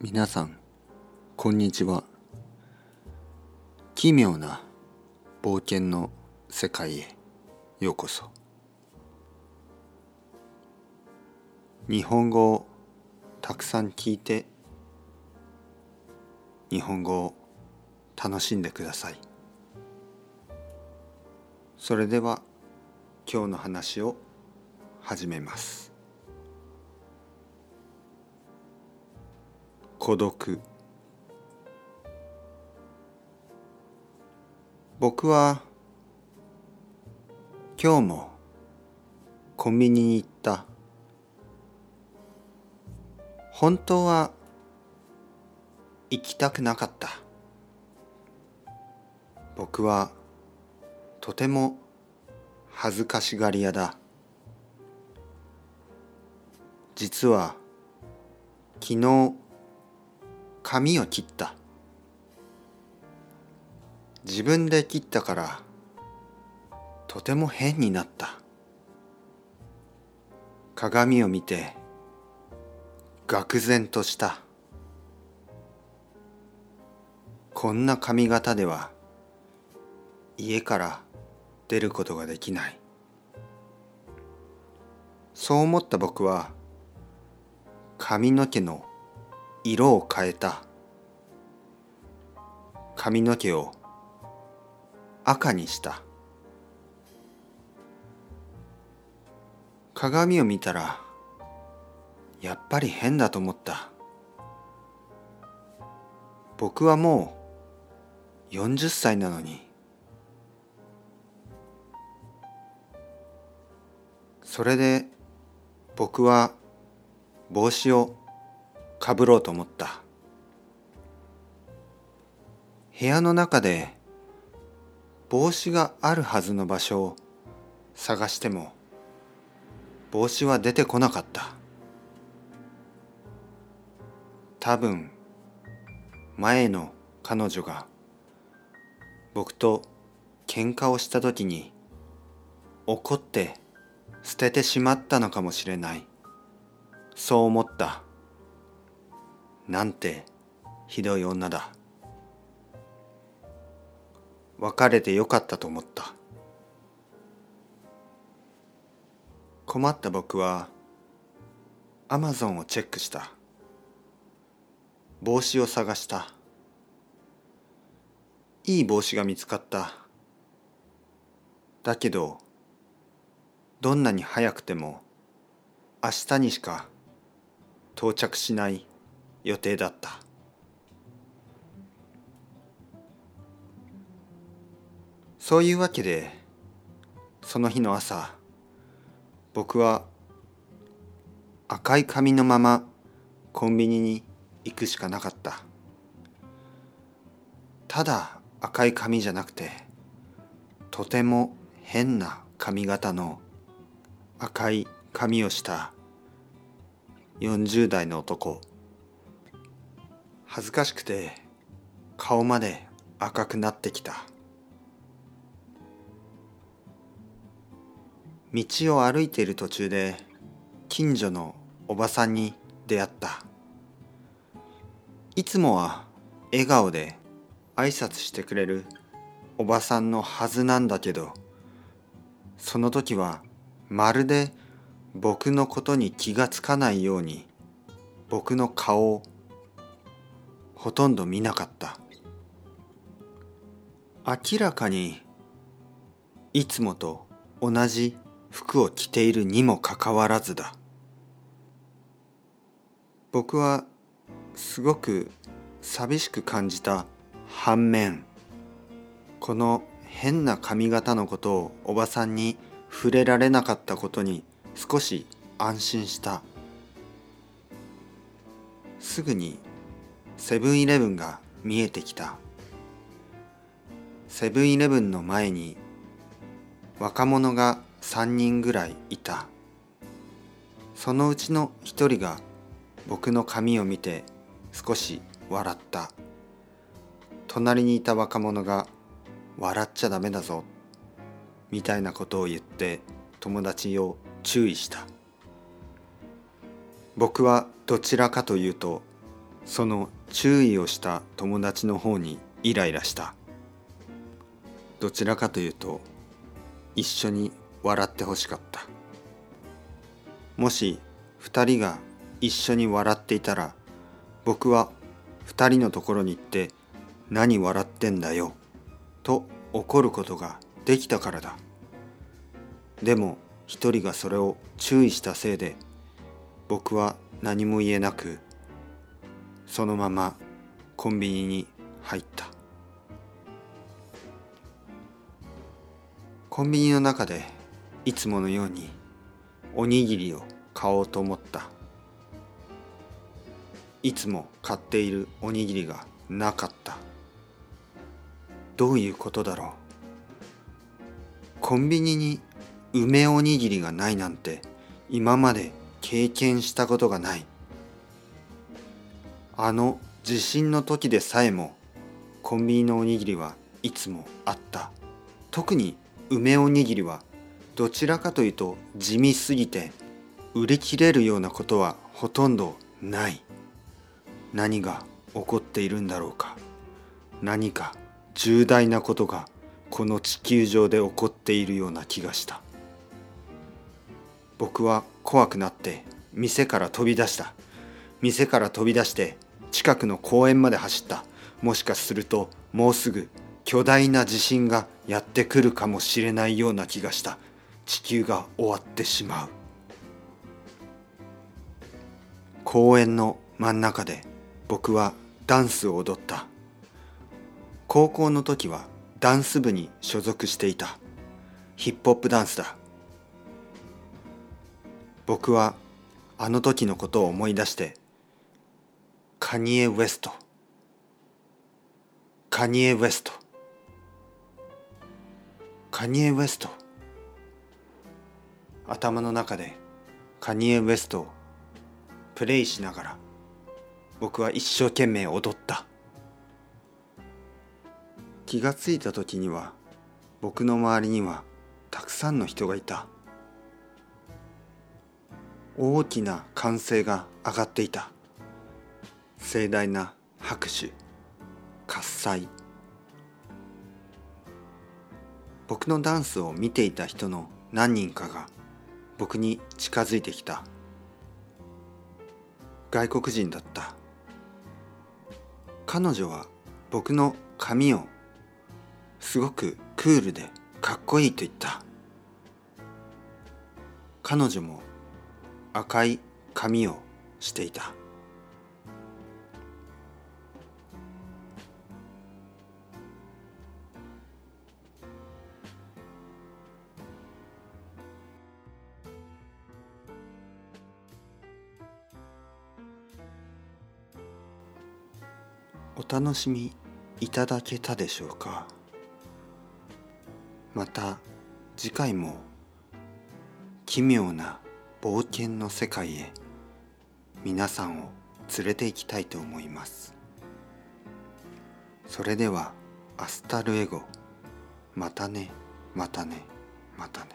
皆さんこんにちは。奇妙な冒険の世界へようこそ。日本語をたくさん聞いて日本語を楽しんでください。それでは今日の話を始めます。孤独。僕は今日もコンビニに行った。本当は行きたくなかった。僕はとても恥ずかしがり屋だ。実は昨日髪を切った。自分で切ったからとても変になった。鏡を見て愕然とした。こんな髪型では家から出ることができない。そう思った僕は髪の毛の色を変えた。髪の毛を赤にした。鏡を見たらやっぱり変だと思った。僕はもう40歳なのに。それで僕は帽子をかぶろうと思った。部屋の中で帽子があるはずの場所を探しても帽子は出てこなかった。多分前の彼女が僕と喧嘩をした時に怒って捨ててしまったのかもしれない。そう思った。なんてひどい女だ。別れてよかったと思った。困った僕はアマゾンをチェックした。帽子を探した。いい帽子が見つかった。だけどどんなに早くても明日にしか到着しない。予定だった。そういうわけでその日の朝僕は赤い髪のままコンビニに行くしかなかった。ただ赤い髪じゃなくてとても変な髪型の赤い髪をした40代の男。恥ずかしくて顔まで赤くなってきた。道を歩いている途中で近所のおばさんに出会った。いつもは笑顔で挨拶してくれるおばさんのはずなんだけどその時はまるで僕のことに気がつかないように僕の顔をほとんど見なかった。明らかにいつもと同じ服を着ているにもかかわらずだ。僕はすごく寂しく感じた反面この変な髪型のことをおばさんに触れられなかったことに少し安心した。すぐにセブンイレブンが見えてきた。セブンイレブンの前に若者が3人ぐらいいた。そのうちの一人が僕の髪を見て少し笑った。隣にいた若者が「笑っちゃダメだぞ」みたいなことを言って友達を注意した。僕はどちらかというとその注意をした友達の方にイライラした。どちらかというと一緒に笑ってほしかった。もし2人が一緒に笑っていたら僕は2人のところに行って「何笑ってんだよ」と怒ることができたからだ。でも一人がそれを注意したせいで僕は何も言えなくそのままコンビニに入った。コンビニの中でいつものようにおにぎりを買おうと思った。いつも買っているおにぎりがなかった。どういうことだろう。コンビニに梅おにぎりがないなんて今まで経験したことがない。あの地震の時でさえもコンビニのおにぎりはいつもあった。特に梅おにぎりはどちらかというと地味すぎて売り切れるようなことはほとんどない。何が起こっているんだろうか。何か重大なことがこの地球上で起こっているような気がした。僕は怖くなって店から飛び出した。店から飛び出して近くの公園まで走った。もしかするともうすぐ巨大な地震がやってくるかもしれないような気がした。地球が終わってしまう。公園の真ん中で僕はダンスを踊った。高校の時はダンス部に所属していた。ヒップホップダンスだ。僕はあの時のことを思い出してカニエ・ウエストカニエ・ウエストカニエ・ウエスト頭の中でカニエ・ウエストをプレイしながら僕は一生懸命踊った。気がついた時には僕の周りにはたくさんの人がいた。大きな歓声が上がっていた。盛大な拍手喝采。僕のダンスを見ていた人の何人かが僕に近づいてきた。外国人だった。彼女は僕の髪をすごくクールでかっこいいと言った。彼女も赤い髪をしていた。お楽しみいただけたでしょうか？また次回も奇妙な冒険の世界へ皆さんを連れて行きたいと思います。それでは Hasta luego。またねまたねまたね。